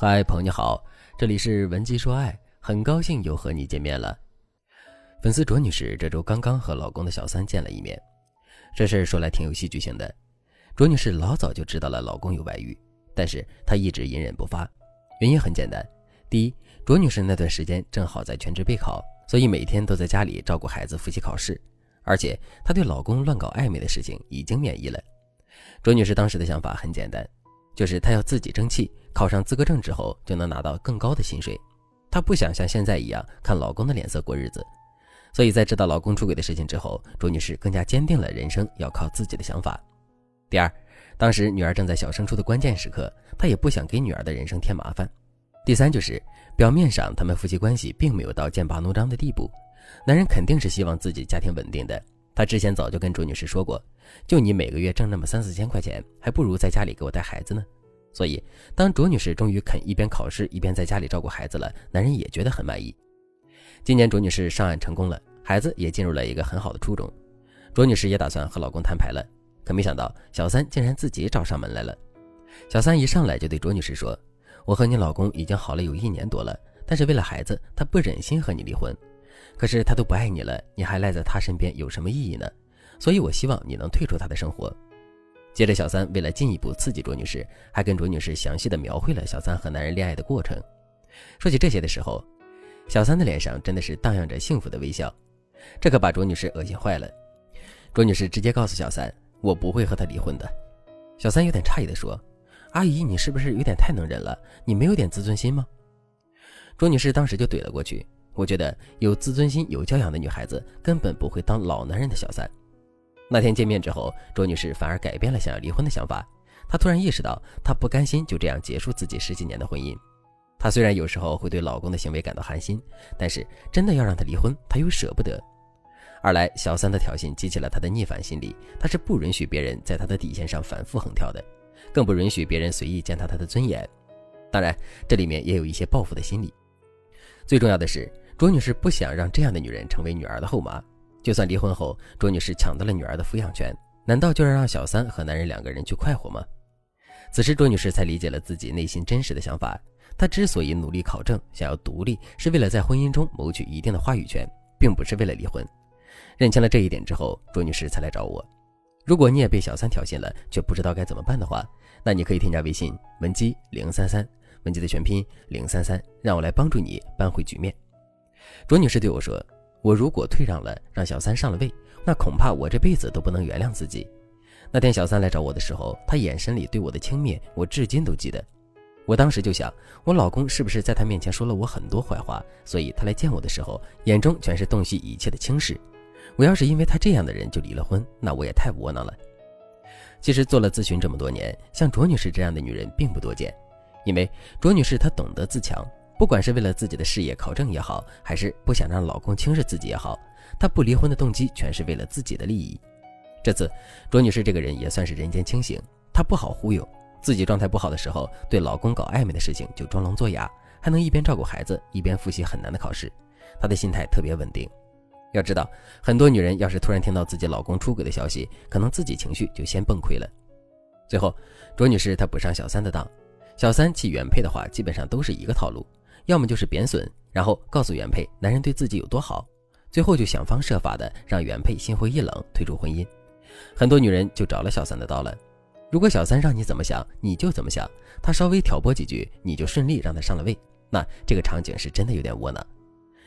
嗨，朋友你好，这里是文姬说爱，很高兴又和你见面了。粉丝卓女士这周刚刚和老公的小三见了一面，这事儿说来挺有戏剧性的。卓女士老早就知道了老公有外遇，但是她一直隐忍不发，原因很简单：第一，卓女士那段时间正好在全职备考，所以每天都在家里照顾孩子复习考试，而且她对老公乱搞暧昧的事情已经免疫了。卓女士当时的想法很简单。就是她要自己争气，考上资格证之后就能拿到更高的薪水。她不想像现在一样看老公的脸色过日子，所以在知道老公出轨的事情之后，朱女士更加坚定了人生要靠自己的想法。第二，当时女儿正在小升初的关键时刻，她也不想给女儿的人生添麻烦。第三，就是表面上他们夫妻关系并没有到剑拔弩张的地步，男人肯定是希望自己家庭稳定的。他之前早就跟朱女士说过。就你每个月挣那么三四千块钱，还不如在家里给我带孩子呢。所以，当卓女士终于肯一边考试一边在家里照顾孩子了，男人也觉得很满意。今年卓女士上岸成功了，孩子也进入了一个很好的初中。卓女士也打算和老公摊牌了，可没想到小三竟然自己找上门来了。小三一上来就对卓女士说：“我和你老公已经好了有一年多了，但是为了孩子，他不忍心和你离婚。可是他都不爱你了，你还赖在他身边有什么意义呢？”所以，我希望你能退出他的生活。接着，小三为了进一步刺激卓女士，还跟卓女士详细的描绘了小三和男人恋爱的过程。说起这些的时候，小三的脸上真的是荡漾着幸福的微笑，这可把卓女士恶心坏了。卓女士直接告诉小三：“我不会和他离婚的。”小三有点诧异的说：“阿姨，你是不是有点太能忍了？你没有点自尊心吗？”卓女士当时就怼了过去：“我觉得有自尊心、有教养的女孩子根本不会当老男人的小三。”那天见面之后，卓女士反而改变了想要离婚的想法。她突然意识到，她不甘心就这样结束自己十几年的婚姻。她虽然有时候会对老公的行为感到寒心，但是真的要让他离婚，她又舍不得。二来，小三的挑衅激起了她的逆反心理，她是不允许别人在她的底线上反复横跳的，更不允许别人随意践踏她的尊严。当然，这里面也有一些报复的心理。最重要的是，卓女士不想让这样的女人成为女儿的后妈。就算离婚后，卓女士抢到了女儿的抚养权，难道就要让小三和男人两个人去快活吗？此时，卓女士才理解了自己内心真实的想法。她之所以努力考证，想要独立，是为了在婚姻中谋取一定的话语权，并不是为了离婚。认清了这一点之后，卓女士才来找我。如果你也被小三挑衅了，却不知道该怎么办的话，那你可以添加微信文姬零三三，文姬的全拼零三三，让我来帮助你扳回局面。卓女士对我说。我如果退让了，让小三上了位，那恐怕我这辈子都不能原谅自己。那天小三来找我的时候，他眼神里对我的轻蔑，我至今都记得。我当时就想，我老公是不是在他面前说了我很多坏话，所以他来见我的时候，眼中全是洞悉一切的轻视。我要是因为他这样的人就离了婚，那我也太窝囊了。其实做了咨询这么多年，像卓女士这样的女人并不多见，因为卓女士她懂得自强。不管是为了自己的事业考证也好，还是不想让老公轻视自己也好，她不离婚的动机全是为了自己的利益。这次卓女士这个人也算是人间清醒，她不好忽悠，自己状态不好的时候，对老公搞暧昧的事情就装聋作哑，还能一边照顾孩子一边复习很难的考试，她的心态特别稳定。要知道，很多女人要是突然听到自己老公出轨的消息，可能自己情绪就先崩溃了。最后，卓女士她不上小三的当，小三气原配的话，基本上都是一个套路。要么就是贬损，然后告诉原配男人对自己有多好，最后就想方设法的让原配心灰意冷，退出婚姻。很多女人就着了小三的道了。如果小三让你怎么想，你就怎么想，他稍微挑拨几句，你就顺利让他上了位，那这个场景是真的有点窝囊。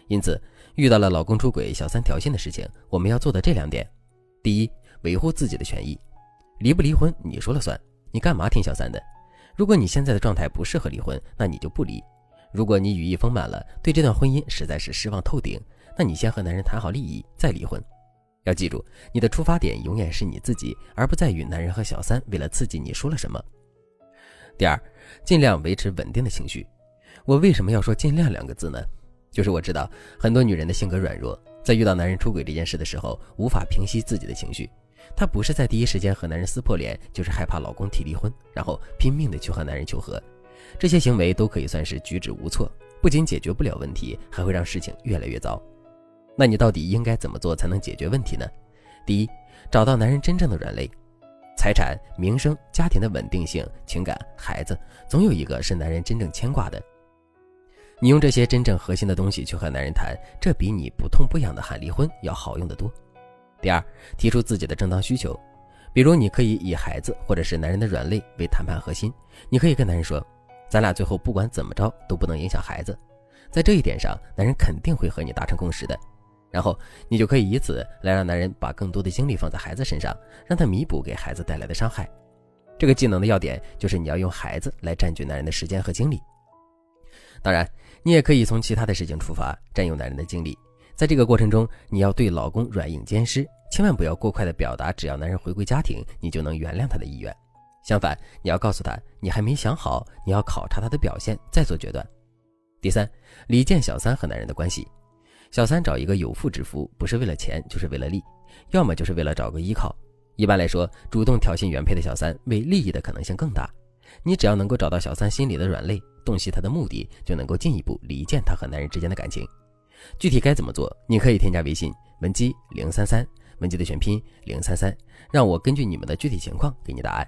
因此，遇到了老公出轨、小三挑衅的事情，我们要做的这两点：第一，维护自己的权益，离不离婚你说了算，你干嘛听小三的？如果你现在的状态不适合离婚，那你就不离。如果你羽翼丰满了，对这段婚姻实在是失望透顶，那你先和男人谈好利益，再离婚。要记住，你的出发点永远是你自己，而不在于男人和小三为了刺激你说了什么。第二，尽量维持稳定的情绪。我为什么要说“尽量”两个字呢？就是我知道很多女人的性格软弱，在遇到男人出轨这件事的时候，无法平息自己的情绪。她不是在第一时间和男人撕破脸，就是害怕老公提离婚，然后拼命的去和男人求和。这些行为都可以算是举止无措，不仅解决不了问题，还会让事情越来越糟。那你到底应该怎么做才能解决问题呢？第一，找到男人真正的软肋。财产、名声、家庭的稳定性、情感、孩子，总有一个是男人真正牵挂的。你用这些真正核心的东西去和男人谈，这比你不痛不痒的喊离婚要好用得多。第二，提出自己的正当需求，比如你可以以孩子或者是男人的软肋为谈判核心，你可以跟男人说，咱俩最后不管怎么着都不能影响孩子，在这一点上，男人肯定会和你达成共识的。然后你就可以以此来让男人把更多的精力放在孩子身上，让他弥补给孩子带来的伤害。这个技能的要点就是你要用孩子来占据男人的时间和精力。当然，你也可以从其他的事情出发，占用男人的精力。在这个过程中，你要对老公软硬兼施，千万不要过快的表达，只要男人回归家庭，你就能原谅他的意愿。相反，你要告诉他，你还没想好，你要考察他的表现再做决断。第三，离间小三和男人的关系。小三找一个有妇之夫，不是为了钱，就是为了利，要么就是为了找个依靠。一般来说，主动挑衅原配的小三，为利益的可能性更大。你只要能够找到小三心里的软肋，洞悉他的目的，就能够进一步离间他和男人之间的感情。具体该怎么做？你可以添加微信文姬零三三，文姬的全拼零三三，让我根据你们的具体情况给你答案。